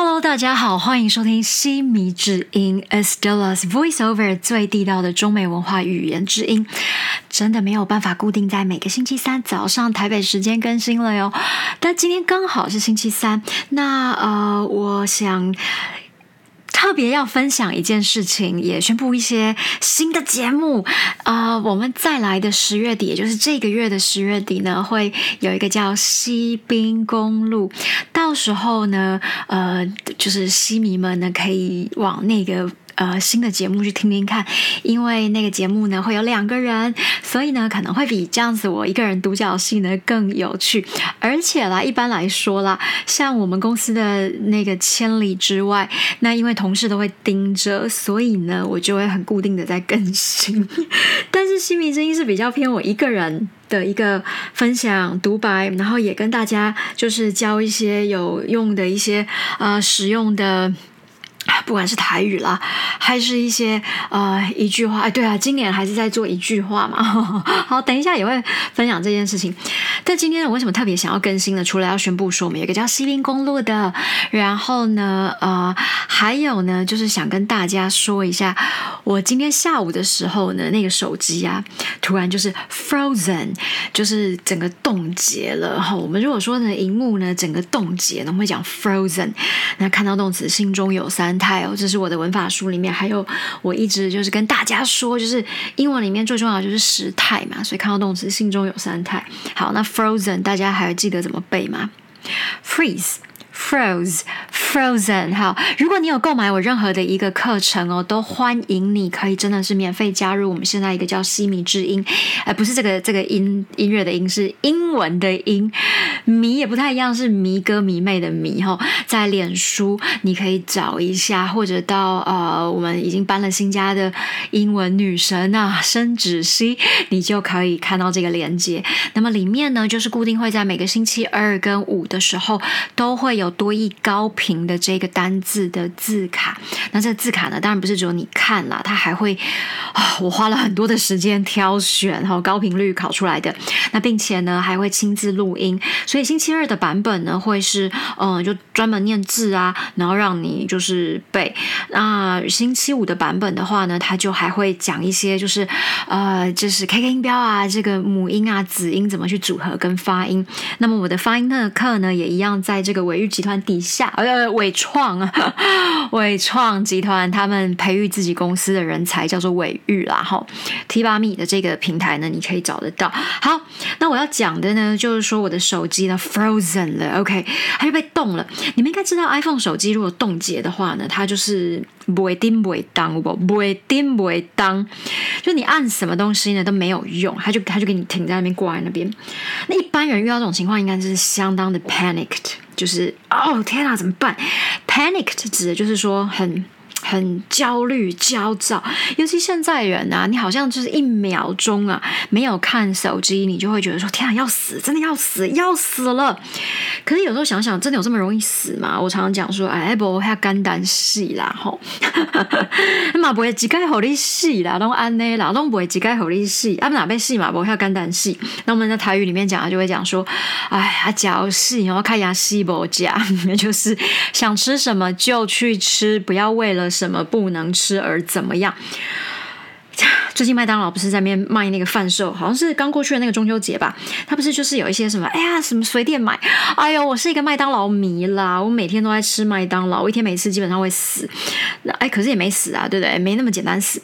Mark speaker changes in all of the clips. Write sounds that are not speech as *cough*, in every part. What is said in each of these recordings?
Speaker 1: Hello，大家好，欢迎收听西迷之音 Estella's Voiceover 最地道的中美文化语言之音。真的没有办法固定在每个星期三早上台北时间更新了哟，但今天刚好是星期三，那呃，我想。特别要分享一件事情，也宣布一些新的节目啊！我们再来的十月底，也就是这个月的十月底呢，会有一个叫西滨公路，到时候呢，呃，就是西迷们呢可以往那个。呃，新的节目去听听看，因为那个节目呢会有两个人，所以呢可能会比这样子我一个人独角戏呢更有趣。而且啦，一般来说啦，像我们公司的那个千里之外，那因为同事都会盯着，所以呢我就会很固定的在更新。*laughs* 但是新民之音是比较偏我一个人的一个分享独白，然后也跟大家就是教一些有用的一些呃实用的。不管是台语啦，还是一些呃一句话，哎，对啊，今年还是在做一句话嘛。*laughs* 好，等一下也会分享这件事情。但今天我为什么特别想要更新呢？除了要宣布说我们有个叫西滨公路的，然后呢，呃，还有呢，就是想跟大家说一下，我今天下午的时候呢，那个手机啊，突然就是 frozen，就是整个冻结了。哈，我们如果说呢，荧幕呢整个冻结，我们，会讲 frozen。那看到动词，心中有三。态哦，这是我的文法书里面，还有我一直就是跟大家说，就是英文里面最重要的就是时态嘛，所以看到动词心中有三态。好，那 frozen 大家还记得怎么背吗？freeze。Froze, frozen。好，如果你有购买我任何的一个课程哦，都欢迎你可以真的是免费加入我们现在一个叫西米之音，哎，不是这个这个音音乐的音，是英文的音，迷也不太一样，是迷哥迷妹的迷哈。在脸书你可以找一下，或者到呃我们已经搬了新家的英文女神啊，申芷熙，你就可以看到这个链接。那么里面呢，就是固定会在每个星期二跟五的时候都会有。多益高频的这个单字的字卡，那这个字卡呢，当然不是只有你看了，它还会啊，我花了很多的时间挑选，然后高频率考出来的。那并且呢，还会亲自录音，所以星期二的版本呢，会是嗯，就专门念字啊，然后让你就是背。那星期五的版本的话呢，它就还会讲一些就是呃，就是 K K 音标啊，这个母音啊、子音怎么去组合跟发音。那么我的发音课呢，也一样在这个伟玉。集团底下，呃，伟创啊，*laughs* 伟创集团他们培育自己公司的人才叫做伟玉啦，哈，T 八米的这个平台呢，你可以找得到。好，那我要讲的呢，就是说我的手机呢 frozen 了，OK，它就被冻了。你们应该知道，iPhone 手机如果冻结的话呢，它就是不会叮不会当不不会叮不会当，就你按什么东西呢都没有用，它就它就给你停在那边挂在那边。那一般人遇到这种情况，应该是相当的 panicked。就是哦天哪，怎么办？panic 这指的就是说很。很焦虑、焦躁，尤其现在人啊，你好像就是一秒钟啊没有看手机，你就会觉得说：“天啊，要死，真的要死，要死了！”可是有时候想想，真的有这么容易死吗？我常常讲说：“哎，不，还肝胆死啦，吼，嘛不会几盖好力死啦，都安呢啦，都不会几盖好力死，啊，哪被死嘛，不会肝胆死。”那我们在台语里面讲，就会讲说：“哎呀，脚死，然后看牙细不夹，*laughs* 就是想吃什么就去吃，不要为了。”什么不能吃而怎么样？最近麦当劳不是在面卖那个贩售，好像是刚过去的那个中秋节吧？他不是就是有一些什么？哎呀，什么随便买？哎呦，我是一个麦当劳迷啦！我每天都在吃麦当劳，我一天每次基本上会死。那哎，可是也没死啊，对不对？没那么简单死。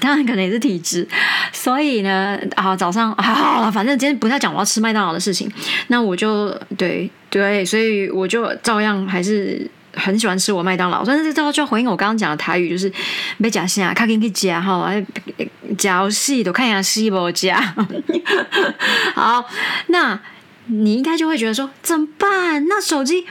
Speaker 1: 当然可能也是体质。所以呢，啊，早上好了，反正今天不太讲我要吃麦当劳的事情。那我就对对，所以我就照样还是。很喜欢吃我麦当劳，但是这就要回应我刚刚讲的台语，就是没假戏啊，看给你夹哈，夹戏都看一下戏不夹。*laughs* 好，那你应该就会觉得说怎么办？那手机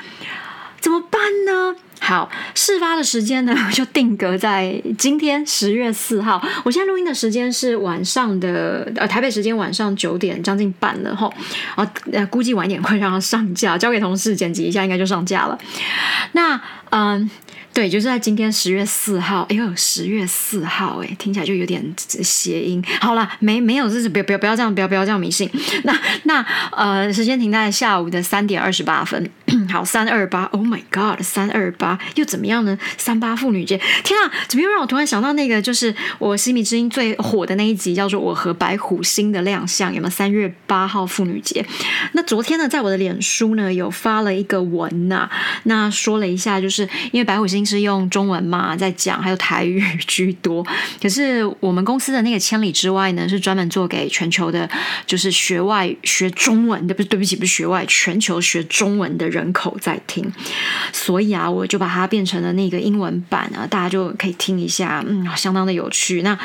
Speaker 1: 怎么办呢？好，事发的时间呢 *laughs* 就定格在今天十月四号。我现在录音的时间是晚上的，呃，台北时间晚上九点将近半了哈。啊，呃，估计晚一点会让它上架，交给同事剪辑一下，应该就上架了。那，嗯，对，就是在今天十月四号。哎呦，十月四号，哎，听起来就有点谐音。好了，没没有，就是不要不要不要这样，不要不要这样迷信。那那呃，时间停在下午的三点二十八分。*clears throat* 好，三二八，Oh my God，三二八又怎么样呢？三八妇女节，天啊，怎么又让我突然想到那个，就是我西米之音最火的那一集，叫做《我和白虎星的亮相》，有没有？三月八号妇女节。那昨天呢，在我的脸书呢，有发了一个文呐，那说了一下，就是因为白虎星是用中文嘛，在讲，还有台语 *laughs* 居多。可是我们公司的那个千里之外呢，是专门做给全球的，就是学外学中文的，不是对不起，不是学外，全球学中文的人人口在听。所以啊，我就把它变成了那个英文版啊，大家就可以听一下，嗯，相当的有趣。那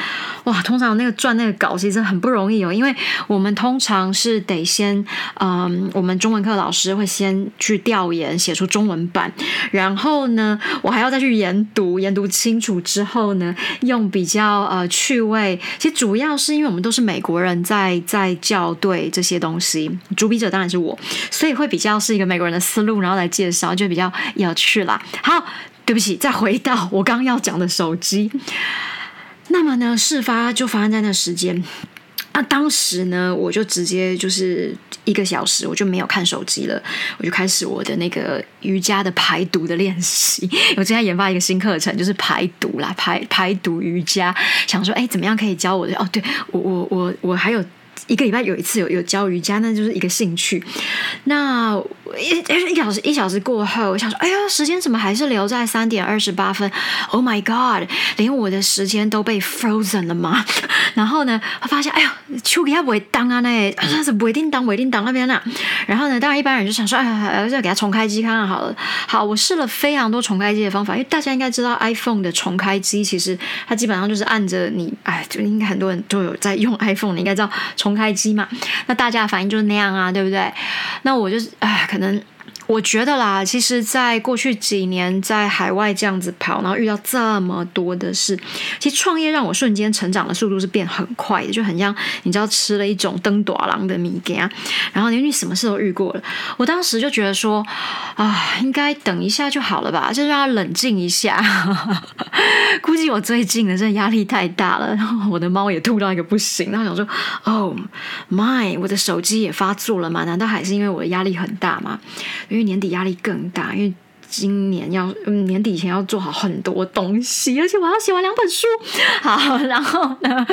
Speaker 1: 哇，通常那个赚那个稿其实很不容易哦，因为我们通常是得先，嗯，我们中文课老师会先去调研，写出中文版，然后呢，我还要再去研读，研读清楚之后呢，用比较呃趣味，其实主要是因为我们都是美国人在在校对这些东西，主笔者当然是我，所以会比较是一个美国人的思路，然后来介绍，就比较有趣啦。好，对不起，再回到我刚刚要讲的手机。*laughs* 那么呢，事发就发生在那时间。那当时呢，我就直接就是一个小时，我就没有看手机了，我就开始我的那个瑜伽的排毒的练习。*laughs* 我正在研发一个新课程，就是排毒啦，排排毒瑜伽。想说，哎，怎么样可以教我的？哦，对我，我，我，我还有。一个礼拜有一次有有教瑜伽，那就是一个兴趣。那一一小时一小时过后，我想说，哎呀，时间怎么还是留在三点二十八分？Oh my god，连我的时间都被 frozen 了吗？*laughs* 然后呢，发现，哎呀，秋给他不会当啊，那他是不会定当，不会定当那边呢。然后呢，当然一般人就想说，哎呀，再给他重开机看看好了。好，我试了非常多重开机的方法，因为大家应该知道 iPhone 的重开机，其实它基本上就是按着你，哎，就应该很多人都有在用 iPhone，你应该知道重。开机嘛，那大家的反应就是那样啊，对不对？那我就是，哎，可能。我觉得啦，其实，在过去几年在海外这样子跑，然后遇到这么多的事，其实创业让我瞬间成长的速度是变很快的，就很像你知道吃了一种登短郎的米给啊，然后因为你什么事都遇过了，我当时就觉得说啊，应该等一下就好了吧，就让他冷静一下。*laughs* 估计我最近的真的压力太大了，然后我的猫也吐到一个不行，然后想说，Oh my，我的手机也发作了嘛？难道还是因为我的压力很大吗？因为年底压力更大，因为今年要年底以前要做好很多东西，而且我要写完两本书。好，然后呢，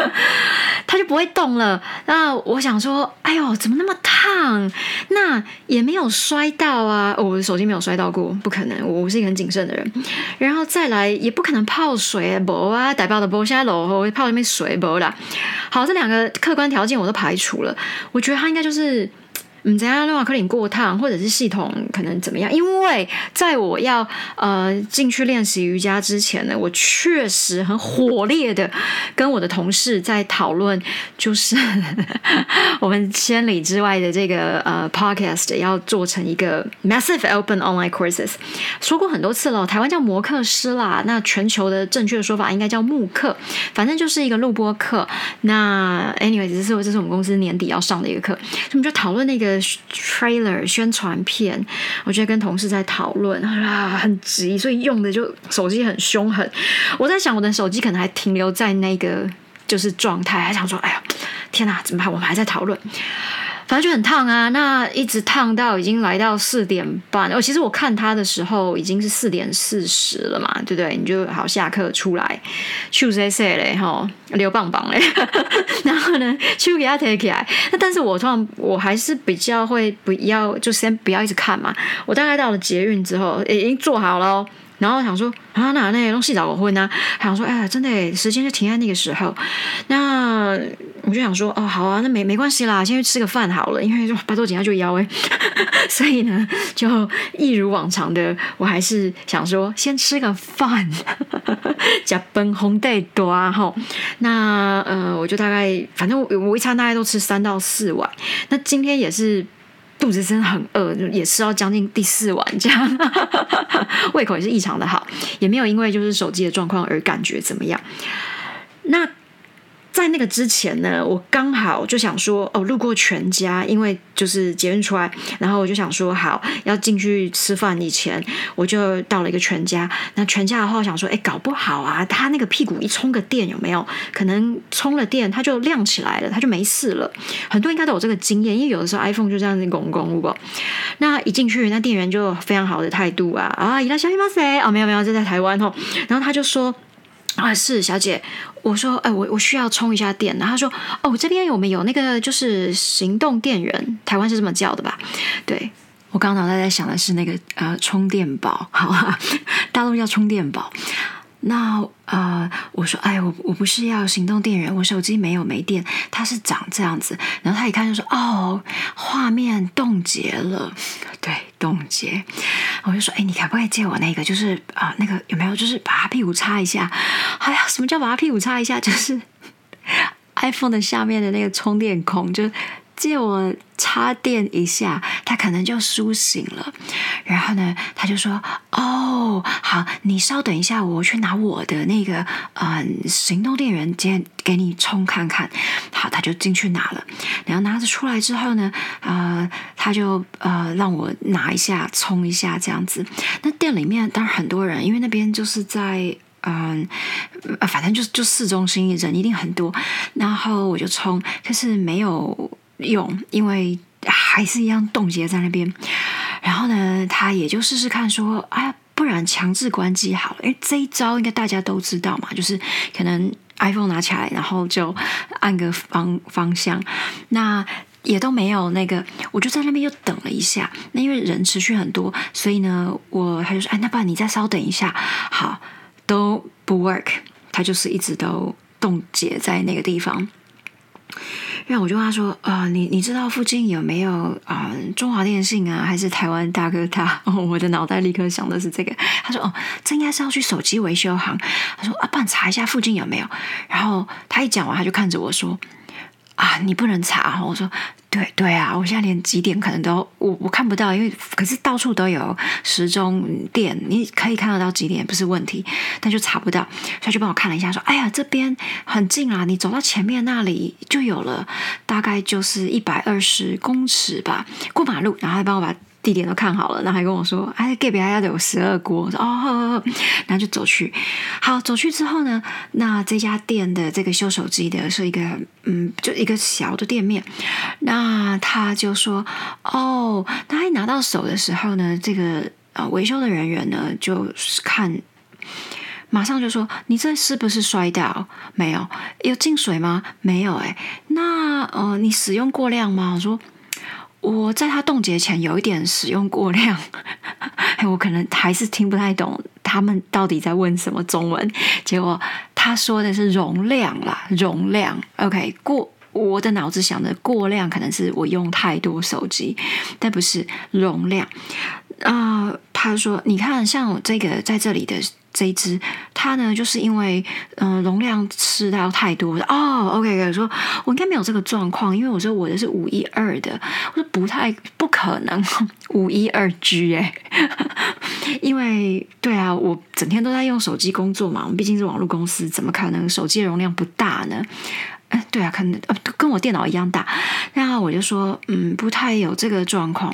Speaker 1: 它就不会动了。那我想说，哎呦，怎么那么烫？那也没有摔到啊，我的手机没有摔到过，不可能。我是一个很谨慎的人。然后再来，也不可能泡水，不啊，代表的不现在楼后泡那边水不啦。好，这两个客观条件我都排除了，我觉得它应该就是。嗯，怎样？诺瓦克林过烫，或者是系统可能怎么样？因为在我要呃进去练习瑜伽之前呢，我确实很火烈的跟我的同事在讨论，就是 *laughs* 我们千里之外的这个呃 podcast 要做成一个 massive open online courses。说过很多次了，台湾叫摩课师啦，那全球的正确的说法应该叫慕课，反正就是一个录播课。那 anyway，这是这是我们公司年底要上的一个课，我们就讨论那个。Trailer 宣传片，我觉得跟同事在讨论啊，很急，所以用的就手机很凶狠。我在想，我的手机可能还停留在那个就是状态，还想说，哎呀，天哪，怎么办？我们还在讨论。反正就很烫啊，那一直烫到已经来到四点半。哦，其实我看他的时候已经是四点四十了嘛，对不对？你就好下课出来，去谁谁嘞哈，溜棒棒嘞，*laughs* 然后呢，去给他提起来。那但是我通常我还是比较会不要，就先不要一直看嘛。我大概到了捷运之后，已经做好了。然后想说啊，那那东西找我婚呢？想说，哎呀，真的，时间就停在那个时候。那我就想说，哦，好啊，那没没关系啦，先去吃个饭好了，因为就拜托紧下就腰哎。*laughs* 所以呢，就一如往常的，我还是想说，先吃个饭，*laughs* 加奔红带多啊哈。那呃，我就大概，反正我我一餐大概都吃三到四碗。那今天也是。肚子真的很饿，也吃到将近第四碗这样，*laughs* 胃口也是异常的好，也没有因为就是手机的状况而感觉怎么样。那。在那个之前呢，我刚好就想说，哦，路过全家，因为就是捷运出来，然后我就想说，好要进去吃饭以前，我就到了一个全家。那全家的话，我想说，哎，搞不好啊，他那个屁股一充个电，有没有可能充了电，它就亮起来了，它就没事了？很多应该都有这个经验，因为有的时候 iPhone 就这样子拱拱，如果那一进去，那店员就非常好的态度啊啊，伊拉小姨妈谁？哦，没有没有，这在台湾哦。然后他就说。啊，是小姐，我说，哎，我我需要充一下电。然后他说，哦，这边我们有那个就是行动电源，台湾是这么叫的吧？对，我刚脑袋在想的是那个呃充电宝，好，大陆叫充电宝。那呃，我说，哎，我我不是要行动电源，我手机没有没电，它是长这样子。然后他一看就说，哦，画面冻结了，对，冻结。我就说，哎，你可不可以借我那个？就是啊，那个有没有？就是把他屁股擦一下。哎呀，什么叫把他屁股擦一下？*laughs* 就是 iPhone 的下面的那个充电孔，就。借我插电一下，他可能就苏醒了。然后呢，他就说：“哦，好，你稍等一下，我去拿我的那个呃行动电源，接给你充看看。”好，他就进去拿了。然后拿着出来之后呢，呃，他就呃让我拿一下充一下这样子。那店里面当然很多人，因为那边就是在嗯，反正就就市中心人一定很多。然后我就充，可是没有。用，因为还是一样冻结在那边。然后呢，他也就试试看，说：“哎，不然强制关机好了。”因为这一招应该大家都知道嘛，就是可能 iPhone 拿起来，然后就按个方方向。那也都没有那个，我就在那边又等了一下。那因为人持续很多，所以呢，我他就说：“哎，那不然你再稍等一下。”好，都不 work，他就是一直都冻结在那个地方。然后我就跟他说：“啊，你你知道附近有没有啊中华电信啊，还是台湾大哥大？” *laughs* 哦我的脑袋立刻想的是这个。他说：“哦，这应该是要去手机维修行。”他说：“啊，帮你查一下附近有没有。”然后他一讲完，他就看着我说。啊，你不能查！我说，对对啊，我现在连几点可能都我我看不到，因为可是到处都有时钟店，你可以看得到几点不是问题，但就查不到，他就帮我看了一下，说，哎呀，这边很近啊，你走到前面那里就有了，大概就是一百二十公尺吧，过马路，然后他帮我把。地点都看好了，然后还跟我说：“哎，隔壁还要有十二锅。”我说：“哦。”然后就走去。好，走去之后呢，那这家店的这个修手机的是一个嗯，就一个小的店面。那他就说：“哦，他一拿到手的时候呢，这个呃维修的人员呢，就是看，马上就说：‘你这是不是摔倒？没有？有进水吗？没有？哎，那呃，你使用过量吗？’我说。”我在他冻结前有一点使用过量，*laughs* 我可能还是听不太懂他们到底在问什么中文。结果他说的是容量啦，容量。OK，过我的脑子想的过量，可能是我用太多手机，但不是容量。啊，他说，你看，像这个在这里的。这一支，它呢，就是因为嗯容量吃到太多哦。OK，说我应该没有这个状况，因为我说我的是五一二的，我说不太不可能 *laughs* 五一二 G 哎，*laughs* 因为对啊，我整天都在用手机工作嘛，我们毕竟是网络公司，怎么可能手机容量不大呢？哎，对啊，可能呃跟我电脑一样大。然后我就说嗯不太有这个状况，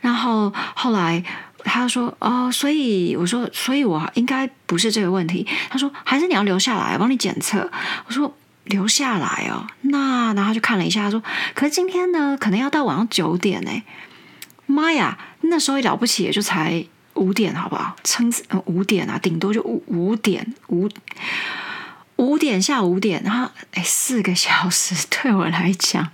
Speaker 1: 然后后来。他说：“哦，所以我说，所以我应该不是这个问题。”他说：“还是你要留下来，帮你检测。”我说：“留下来哦。”那然后就看了一下，他说：“可是今天呢，可能要到晚上九点呢。”妈呀，那时候也了不起也就才五点，好不好？撑五点啊，顶多就五五点五五点下五点，然后哎，四个小时 *laughs* 对我来讲，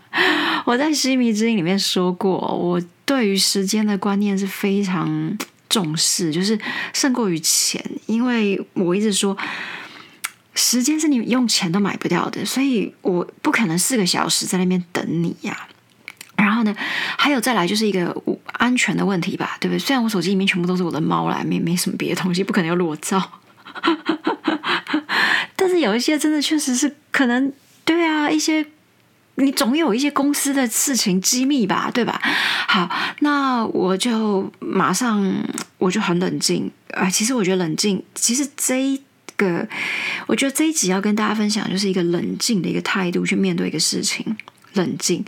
Speaker 1: 我在《西迷之音》里面说过，我。对于时间的观念是非常重视，就是胜过于钱。因为我一直说，时间是你用钱都买不掉的，所以我不可能四个小时在那边等你呀。然后呢，还有再来就是一个安全的问题吧，对不对？虽然我手机里面全部都是我的猫啦，没没什么别的东西，不可能有裸照。*laughs* 但是有一些真的确实是可能，对啊，一些。你总有一些公司的事情机密吧，对吧？好，那我就马上我就很冷静啊。其实我觉得冷静，其实这个，我觉得这一集要跟大家分享，就是一个冷静的一个态度去面对一个事情。冷静，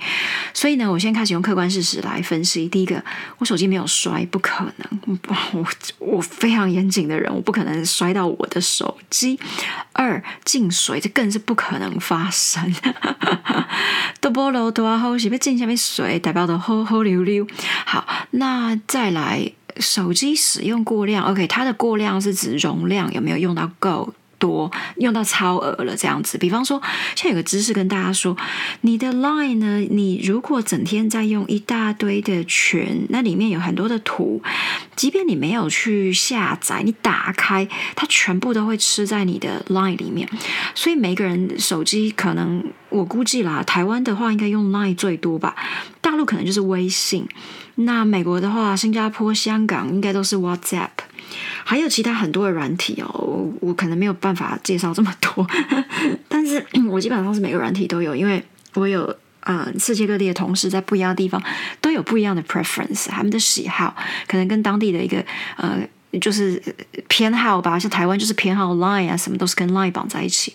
Speaker 1: 所以呢，我先开始用客观事实来分析。第一个，我手机没有摔，不可能。我我非常严谨的人，我不可能摔到我的手机。二，进水，这更是不可能发生。*laughs* 都波罗多啊，后是被进下面水，代表的吼吼溜溜。好，那再来，手机使用过量。OK，它的过量是指容量有没有用到够。多用到超额了，这样子。比方说，现在有个知识跟大家说，你的 Line 呢，你如果整天在用一大堆的群，那里面有很多的图，即便你没有去下载，你打开，它全部都会吃在你的 Line 里面。所以每个人手机可能，我估计啦，台湾的话应该用 Line 最多吧，大陆可能就是微信，那美国的话，新加坡、香港应该都是 WhatsApp。还有其他很多的软体哦，我我可能没有办法介绍这么多，*laughs* 但是我基本上是每个软体都有，因为我有呃世界各地的同事在不一样的地方都有不一样的 preference，他们的喜好可能跟当地的一个呃就是偏好吧，像台湾就是偏好 Line 啊，什么都是跟 Line 绑在一起，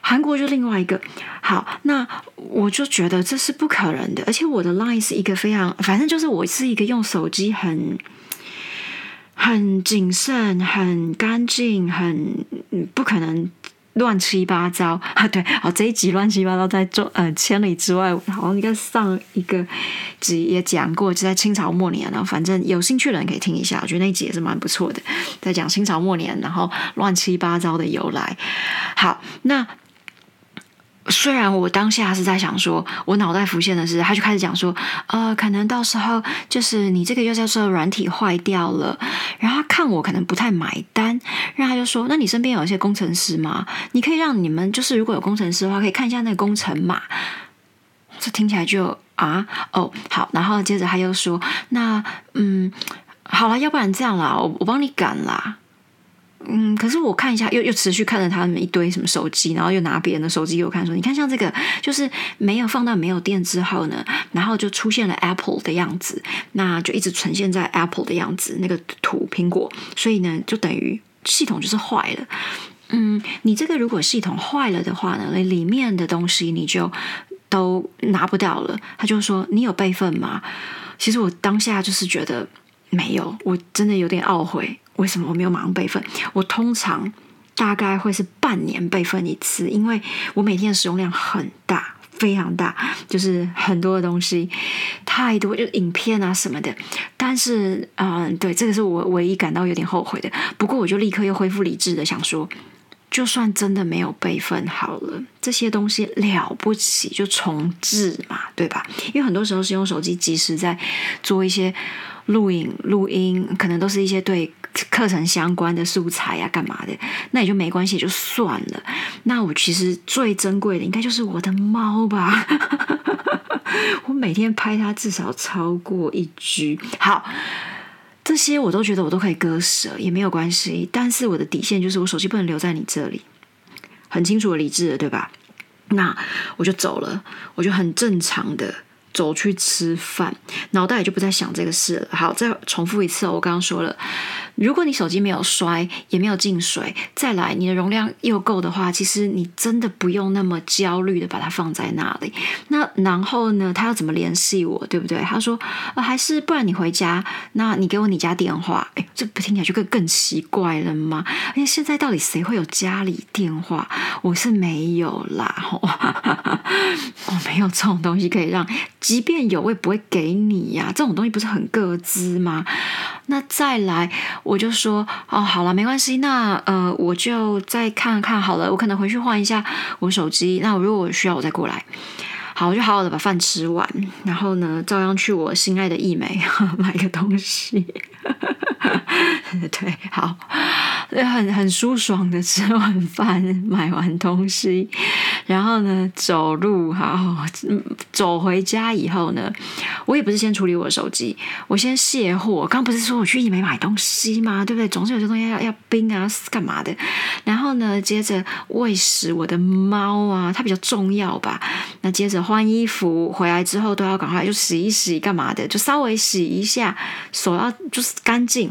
Speaker 1: 韩国就另外一个。好，那我就觉得这是不可能的，而且我的 Line 是一个非常，反正就是我是一个用手机很。很谨慎，很干净，很不可能乱七八糟啊！对，好这一集乱七八糟在做呃千里之外，好像应该上一个集也讲过，就在清朝末年了。反正有兴趣的人可以听一下，我觉得那一集也是蛮不错的，在讲清朝末年，然后乱七八糟的由来。好，那。虽然我当下是在想说，我脑袋浮现的是，他就开始讲说，呃，可能到时候就是你这个又叫做软体坏掉了，然后他看我可能不太买单，然后他就说，那你身边有一些工程师吗？你可以让你们就是如果有工程师的话，可以看一下那个工程码。这听起来就啊，哦，好，然后接着他又说，那嗯，好了，要不然这样啦，我我帮你赶啦。嗯，可是我看一下，又又持续看着他们一堆什么手机，然后又拿别人的手机给我看，说：“你看，像这个，就是没有放到没有电之后呢，然后就出现了 Apple 的样子，那就一直呈现在 Apple 的样子那个图苹果，所以呢，就等于系统就是坏了。嗯，你这个如果系统坏了的话呢，那里面的东西你就都拿不到了。他就说：你有备份吗？其实我当下就是觉得没有，我真的有点懊悔。”为什么我没有马上备份？我通常大概会是半年备份一次，因为我每天的使用量很大，非常大，就是很多的东西，太多，就影片啊什么的。但是，嗯，对，这个是我唯一感到有点后悔的。不过，我就立刻又恢复理智的想说，就算真的没有备份好了，这些东西了不起就重置嘛，对吧？因为很多时候是用手机及时在做一些录影、录音，可能都是一些对。课程相关的素材呀，干嘛的？那也就没关系，就算了。那我其实最珍贵的，应该就是我的猫吧。*laughs* 我每天拍它至少超过一局。好，这些我都觉得我都可以割舍，也没有关系。但是我的底线就是，我手机不能留在你这里，很清楚的理智的，对吧？那我就走了，我就很正常的。走去吃饭，脑袋也就不再想这个事了。好，再重复一次，我刚刚说了，如果你手机没有摔，也没有进水，再来你的容量又够的话，其实你真的不用那么焦虑的把它放在那里。那然后呢，他要怎么联系我，对不对？他说，还是不然你回家，那你给我你家电话。哎，这不听起来就更更奇怪了吗？而且现在到底谁会有家里电话？我是没有啦，*laughs* 我没有这种东西可以让。即便有，我也不会给你呀。这种东西不是很各自吗？那再来，我就说哦，好了，没关系。那呃，我就再看看好了。我可能回去换一下我手机。那如果我需要，我再过来。好，我就好好的把饭吃完，然后呢，照样去我心爱的易美 *laughs* 买个东西。*laughs* 对，好，很很舒爽的吃完饭，买完东西，然后呢，走路，好，走回家以后呢，我也不是先处理我的手机，我先卸货。刚不是说我去易美买东西吗？对不对？总是有些东西要要冰啊，干嘛的？然后呢，接着喂食我的猫啊，它比较重要吧。那接着后换衣服，回来之后都要赶快就洗一洗，干嘛的？就稍微洗一下，手要就是干净。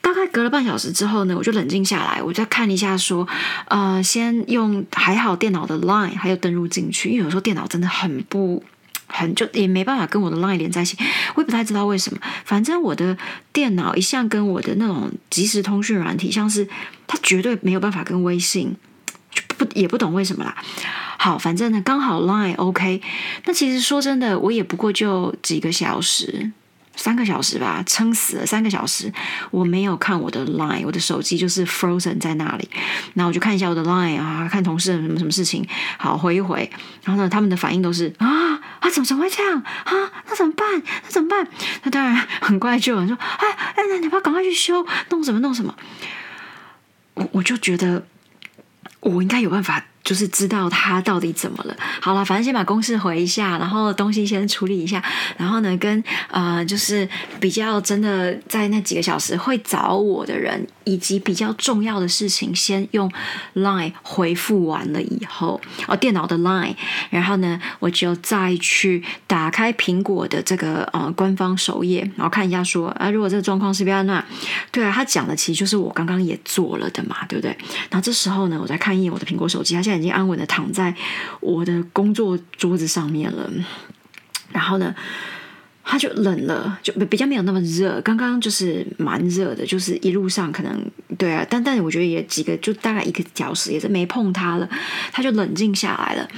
Speaker 1: 大概隔了半小时之后呢，我就冷静下来，我再看一下说，呃，先用还好电脑的 Line 还有登录进去，因为有时候电脑真的很不很就也没办法跟我的 Line 连在一起，我也不太知道为什么。反正我的电脑一向跟我的那种即时通讯软体，像是它绝对没有办法跟微信，不也不懂为什么啦。好，反正呢刚好 Line OK，那其实说真的，我也不过就几个小时。三个小时吧，撑死了三个小时，我没有看我的 Line，我的手机就是 frozen 在那里。然后我就看一下我的 Line 啊，看同事什么什么事情，好回一回。然后呢，他们的反应都是啊啊，怎么怎么会这样啊？那怎么办？那怎么办？那当然很怪，就有人说，哎哎，那你要赶快去修，弄什么弄什么。我我就觉得我应该有办法。就是知道他到底怎么了。好了，反正先把公事回一下，然后东西先处理一下，然后呢，跟呃，就是比较真的在那几个小时会找我的人，以及比较重要的事情，先用 Line 回复完了以后，哦，电脑的 Line，然后呢，我就再去打开苹果的这个呃官方首页，然后看一下说啊，如果这个状况是比较那，对啊，他讲的其实就是我刚刚也做了的嘛，对不对？然后这时候呢，我再看一眼我的苹果手机，它现在。已经安稳的躺在我的工作桌子上面了，然后呢，它就冷了，就比较没有那么热。刚刚就是蛮热的，就是一路上可能对啊，但但我觉得也几个，就大概一个小时也是没碰它了，它就冷静下来了。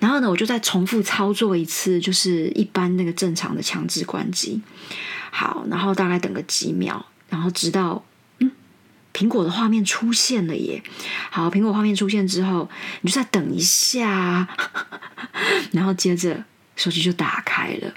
Speaker 1: 然后呢，我就再重复操作一次，就是一般那个正常的强制关机。好，然后大概等个几秒，然后直到。苹果的画面出现了耶！好，苹果画面出现之后，你就再等一下，*laughs* 然后接着手机就打开了。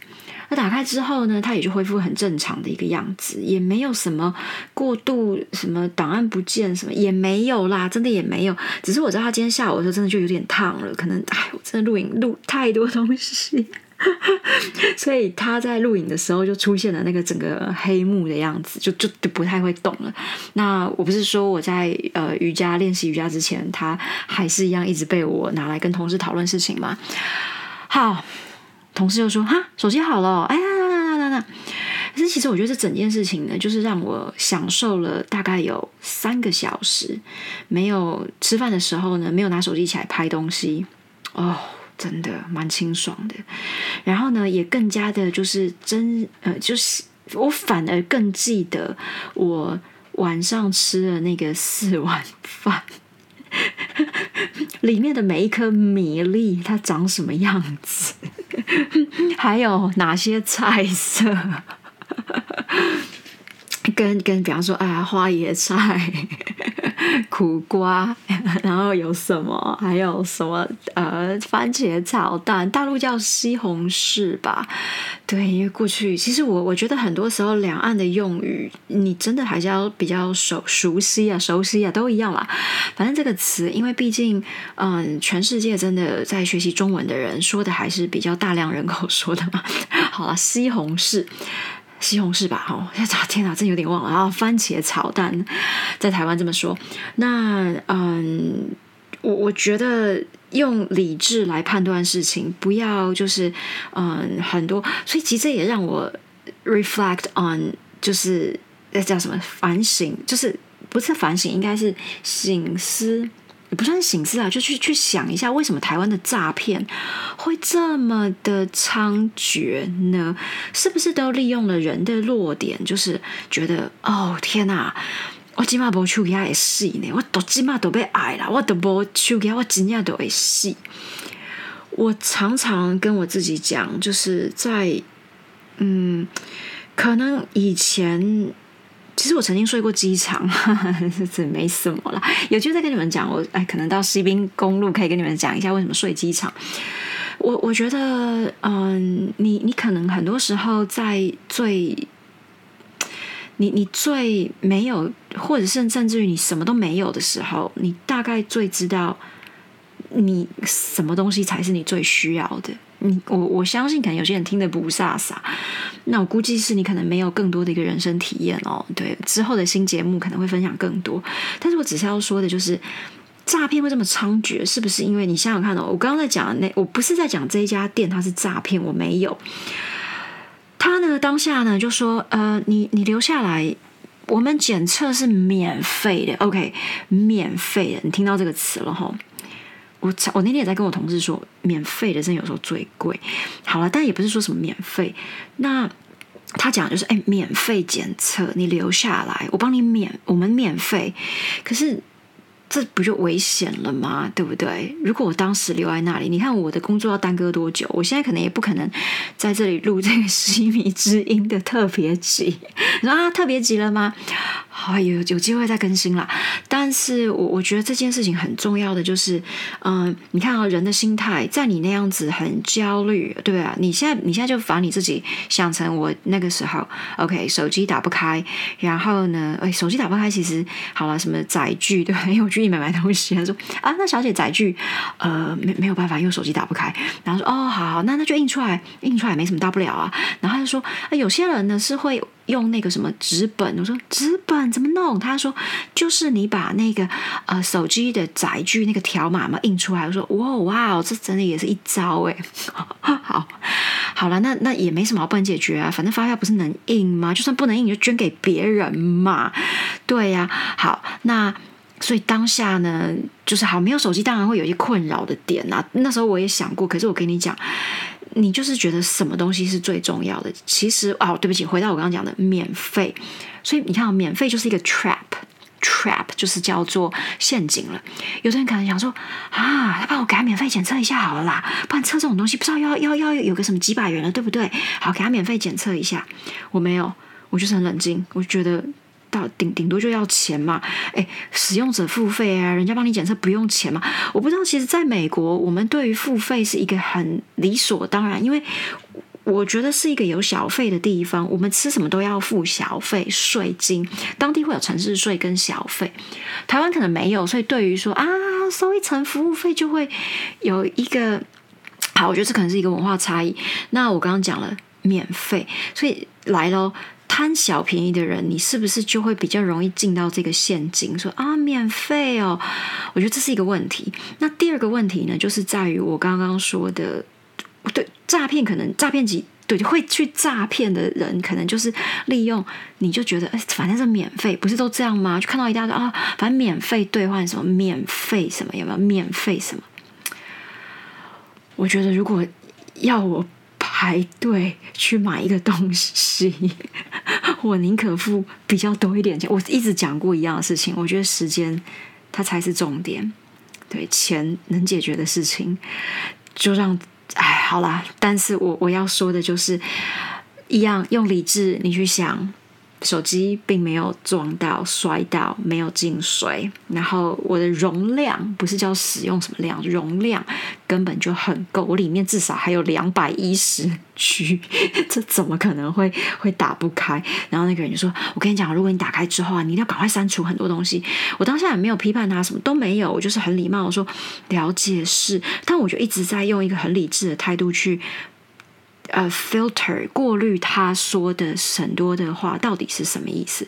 Speaker 1: 那打开之后呢，它也就恢复很正常的一个样子，也没有什么过度什么档案不见什么也没有啦，真的也没有。只是我知道他今天下午的时候真的就有点烫了，可能哎，我真的录影录太多东西。*laughs* 所以他在录影的时候就出现了那个整个黑幕的样子，就就就不太会动了。那我不是说我在呃瑜伽练习瑜伽之前，他还是一样一直被我拿来跟同事讨论事情吗？好，同事又说哈手机好了，哎呀那那那那。可是其实我觉得这整件事情呢，就是让我享受了大概有三个小时，没有吃饭的时候呢，没有拿手机起来拍东西哦。真的蛮清爽的，然后呢，也更加的，就是真呃，就是我反而更记得我晚上吃的那个四碗饭里面的每一颗米粒，它长什么样子，还有哪些菜色。跟跟，比方说，啊，花椰菜、*laughs* 苦瓜，然后有什么？还有什么？呃，番茄炒蛋，大陆叫西红柿吧？对，因为过去其实我我觉得很多时候两岸的用语，你真的还是要比较熟熟悉啊，熟悉啊，都一样啦。反正这个词，因为毕竟，嗯，全世界真的在学习中文的人说的还是比较大量人口说的嘛。好了，西红柿。西红柿吧，哦，天哪，真有点忘了。然后番茄炒蛋，在台湾这么说。那嗯，我我觉得用理智来判断事情，不要就是嗯很多。所以其实也让我 reflect on，就是那叫什么反省，就是不是反省，应该是醒思。也不算是醒思啊，就去去想一下，为什么台湾的诈骗会这么的猖獗呢？是不是都利用了人的弱点？就是觉得哦天哪，我起码不去给他死呢，我都起码都被爱了，我都不去给他，我今天都会死。我常常跟我自己讲，就是在嗯，可能以前。其实我曾经睡过机场，*laughs* 这没什么了。有机会再跟你们讲，我哎，可能到西滨公路可以跟你们讲一下为什么睡机场。我我觉得，嗯，你你可能很多时候在最，你你最没有，或者是甚至于你什么都没有的时候，你大概最知道你什么东西才是你最需要的。我我相信，可能有些人听得不飒飒，那我估计是你可能没有更多的一个人生体验哦。对，之后的新节目可能会分享更多，但是我只是要说的就是，诈骗会这么猖獗，是不是因为你想想看哦？我刚刚在讲的那，我不是在讲这一家店它是诈骗，我没有。他呢当下呢就说，呃，你你留下来，我们检测是免费的，OK，免费的。你听到这个词了哈？我我那天也在跟我同事说，免费的真有时候最贵。好了，但也不是说什么免费。那他讲就是，哎，免费检测，你留下来，我帮你免，我们免费。可是。这不就危险了吗？对不对？如果我当时留在那里，你看我的工作要耽搁多久？我现在可能也不可能在这里录这个 *laughs*《西米之音》的特别集。你说啊，特别集了吗？好，有有机会再更新啦。但是我我觉得这件事情很重要的就是，嗯，你看啊，人的心态，在你那样子很焦虑，对啊，你现在你现在就把你自己想成我那个时候，OK，手机打不开，然后呢，哎，手机打不开，其实好了，什么载具，对吧？*laughs* 因为我去里面买东西，他说啊，那小姐载具，呃，没没有办法，因为手机打不开。然后说哦，好好，那那就印出来，印出来没什么大不了啊。然后他就说，有些人呢是会。用那个什么纸本，我说纸本怎么弄？他说就是你把那个呃手机的载具那个条码嘛印出来。我说哇哇，这真的也是一招哎。*laughs* 好，好了，那那也没什么不能解决啊，反正发票不是能印吗？就算不能印，你就捐给别人嘛。对呀，好，那所以当下呢，就是好没有手机，当然会有一些困扰的点啊。那时候我也想过，可是我跟你讲。你就是觉得什么东西是最重要的？其实哦，对不起，回到我刚刚讲的免费，所以你看，免费就是一个 trap，trap 就是叫做陷阱了。有的人可能想说啊，他帮我给他免费检测一下好了啦，不然测这种东西不知道要要要有个什么几百元了，对不对？好，给他免费检测一下，我没有，我就是很冷静，我觉得。顶顶多就要钱嘛，哎，使用者付费啊，人家帮你检测不用钱嘛？我不知道，其实在美国，我们对于付费是一个很理所当然，因为我觉得是一个有小费的地方，我们吃什么都要付小费税金，当地会有城市税跟小费，台湾可能没有，所以对于说啊收一层服务费就会有一个好，我觉得这可能是一个文化差异。那我刚刚讲了免费，所以来喽。贪小便宜的人，你是不是就会比较容易进到这个陷阱？说啊，免费哦，我觉得这是一个问题。那第二个问题呢，就是在于我刚刚说的，对诈骗，可能诈骗集对会去诈骗的人，可能就是利用你就觉得，哎，反正是免费，不是都这样吗？就看到一大堆啊，反正免费兑换什么，免费什么，有没有免费什么？我觉得如果要我。排队去买一个东西，我宁可付比较多一点钱。我一直讲过一样的事情，我觉得时间它才是重点。对，钱能解决的事情，就让哎好啦。但是我我要说的就是，一样用理智你去想。手机并没有撞到、摔到，没有进水。然后我的容量不是叫使用什么量，容量根本就很够。我里面至少还有两百一十 G，这怎么可能会会打不开？然后那个人就说：“我跟你讲，如果你打开之后啊，你一定要赶快删除很多东西。”我当下也没有批判他，什么都没有，我就是很礼貌，我说：“了解是。”但我就一直在用一个很理智的态度去。呃，filter 过滤他说的很多的话到底是什么意思？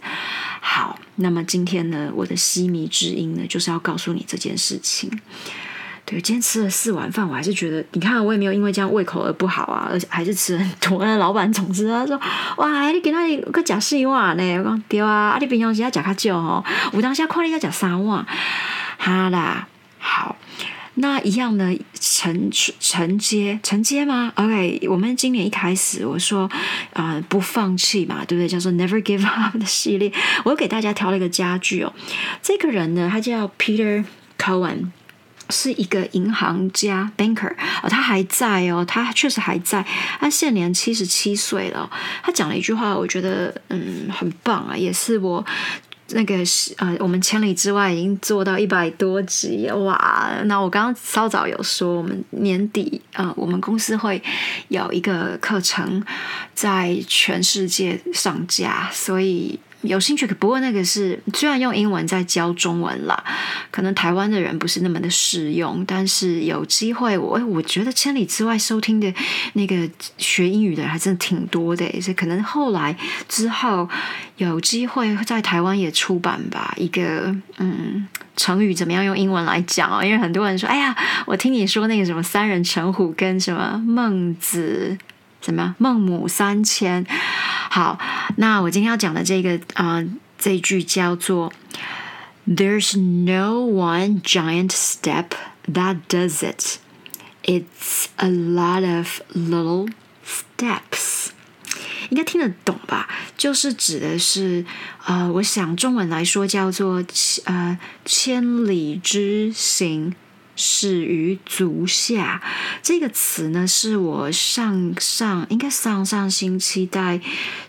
Speaker 1: 好，那么今天呢，我的西迷之音呢，就是要告诉你这件事情。对，今天吃了四碗饭，我还是觉得，你看我也没有因为这样胃口而不好啊，而且还是吃很多。那老板总之他说：“哇，你给他一个假四碗呢？”我讲对啊，啊你平常时要假较少哦，我当下看你要假三碗，哈啦，好。那一样的承承接承接吗？OK，我们今年一开始我说啊不放弃嘛，对不对？叫做 Never Give *laughs* Up 的系列，我又给大家挑了一个家具哦。这个人呢，他叫 Peter Cohen，是一个银行家 banker 哦，他还在哦，他确实还在，他现年七十七岁了。他讲了一句话，我觉得嗯很棒啊，也是我。那个是呃，我们千里之外已经做到一百多集哇！那我刚刚稍早有说，我们年底啊，我们公司会有一个课程在全世界上架，所以。有兴趣，不过那个是虽然用英文在教中文啦，可能台湾的人不是那么的适用，但是有机会，我我觉得千里之外收听的那个学英语的人还真的挺多的，所以可能后来之后有机会在台湾也出版吧。一个嗯，成语怎么样用英文来讲哦？因为很多人说，哎呀，我听你说那个什么三人成虎跟什么孟子。什么孟母三迁？好，那我今天要讲的这个啊，这句叫做 "There's no one giant step that does it. It's a lot of little steps." 应该听得懂吧？就是指的是，呃，我想中文来说叫做呃千里之行。始于足下这个词呢，是我上上应该上上星期在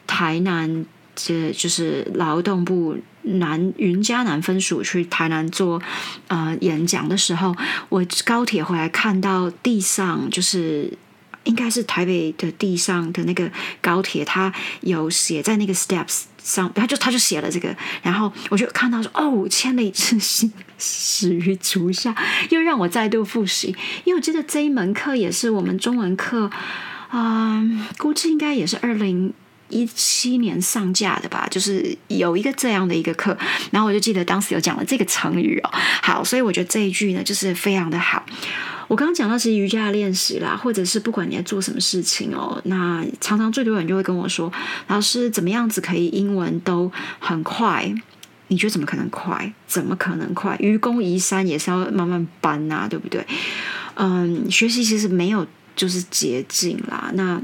Speaker 1: 台南，这就是劳动部南云嘉南分署去台南做呃演讲的时候，我高铁回来看到地上就是应该是台北的地上的那个高铁，它有写在那个 steps。上，他就他就写了这个，然后我就看到说，哦，千里之行，始于足下，又让我再度复习，因为我记得这一门课也是我们中文课，啊，估计应该也是二零一七年上架的吧，就是有一个这样的一个课，然后我就记得当时有讲了这个成语哦，好，所以我觉得这一句呢，就是非常的好。我刚刚讲到其实瑜伽练习啦，或者是不管你在做什么事情哦，那常常最多人就会跟我说，老师怎么样子可以英文都很快？你觉得怎么可能快？怎么可能快？愚公移山也是要慢慢搬呐，对不对？嗯，学习其实没有就是捷径啦。那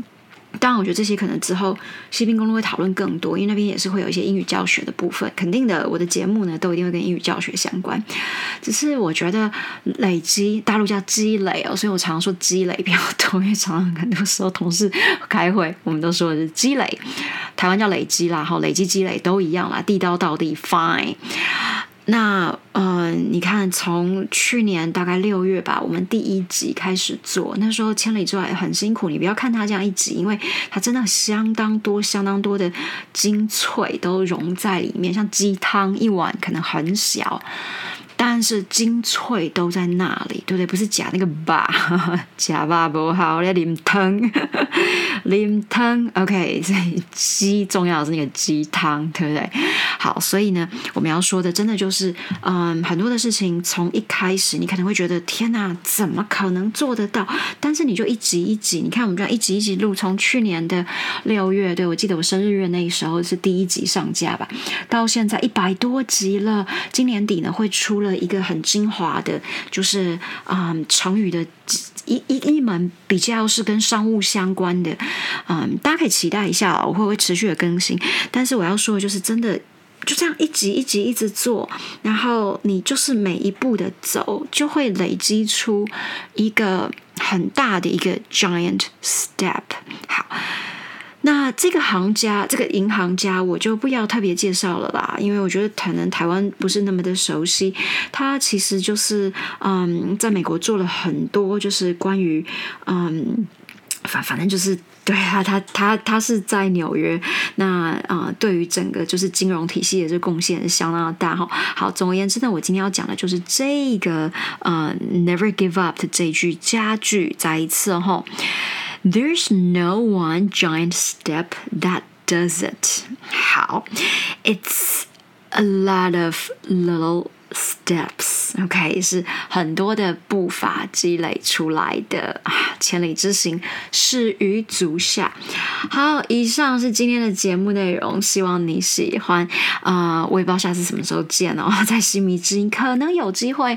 Speaker 1: 当然，我觉得这些可能之后西滨公路会讨论更多，因为那边也是会有一些英语教学的部分。肯定的，我的节目呢都一定会跟英语教学相关。只是我觉得累积，大陆叫积累哦，所以我常常说积累比较多，因为常常很多时候同事开会，我们都说的是积累。台湾叫累积啦，好，累积积累都一样啦，地道到地 fine。那嗯，你看，从去年大概六月吧，我们第一集开始做，那时候千里之外很辛苦。你不要看他这样一集，因为它真的相当多、相当多的精粹都融在里面，像鸡汤一碗可能很小。但是精粹都在那里，对不对？不是假那个吧，*laughs* 假吧不好，要淋汤，*laughs* 淋汤。OK，所以鸡重要的是那个鸡汤，对不对？好，所以呢，我们要说的真的就是，嗯，很多的事情从一开始你可能会觉得天哪，怎么可能做得到？但是你就一集一集，你看我们这样一集一集录，从去年的六月，对我记得我生日月那时候是第一集上架吧，到现在一百多集了，今年底呢会出了。一个很精华的，就是嗯，成语的一一一门比较是跟商务相关的，嗯，大家可以期待一下，我会不会持续的更新？但是我要说的就是，真的就这样一集一集一直做，然后你就是每一步的走，就会累积出一个很大的一个 giant step。好。那这个行家，这个银行家，我就不要特别介绍了啦，因为我觉得可能台湾不是那么的熟悉。他其实就是，嗯，在美国做了很多，就是关于，嗯，反反正就是，对啊，他他他是在纽约，那啊，对于整个就是金融体系的这贡献是相当的大哈。好，总而言之呢，我今天要讲的就是这个，呃，never give up 的这句佳句，再一次哈。There's no one giant step that does it. How? It's a lot of little steps. OK，是很多的步伐积累出来的啊，千里之行，始于足下。好，以上是今天的节目内容，希望你喜欢。啊，我也不知道下次什么时候见哦，*laughs* 在西米之音可能有机会。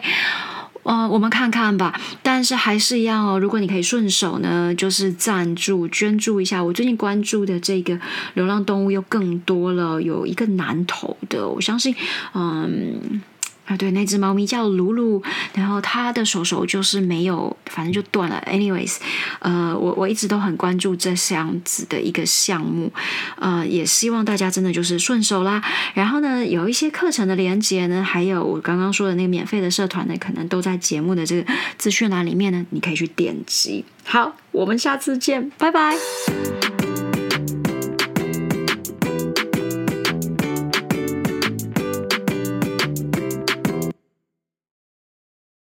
Speaker 1: 呃，我们看看吧。但是还是一样哦，如果你可以顺手呢，就是赞助、捐助一下。我最近关注的这个流浪动物又更多了，有一个南投的，我相信，嗯。啊，对，那只猫咪叫鲁鲁，然后它的手手就是没有，反正就断了。Anyways，呃，我我一直都很关注这样子的一个项目，呃，也希望大家真的就是顺手啦。然后呢，有一些课程的连接呢，还有我刚刚说的那个免费的社团呢，可能都在节目的这个资讯栏里面呢，你可以去点击。好，我们下次见，拜拜。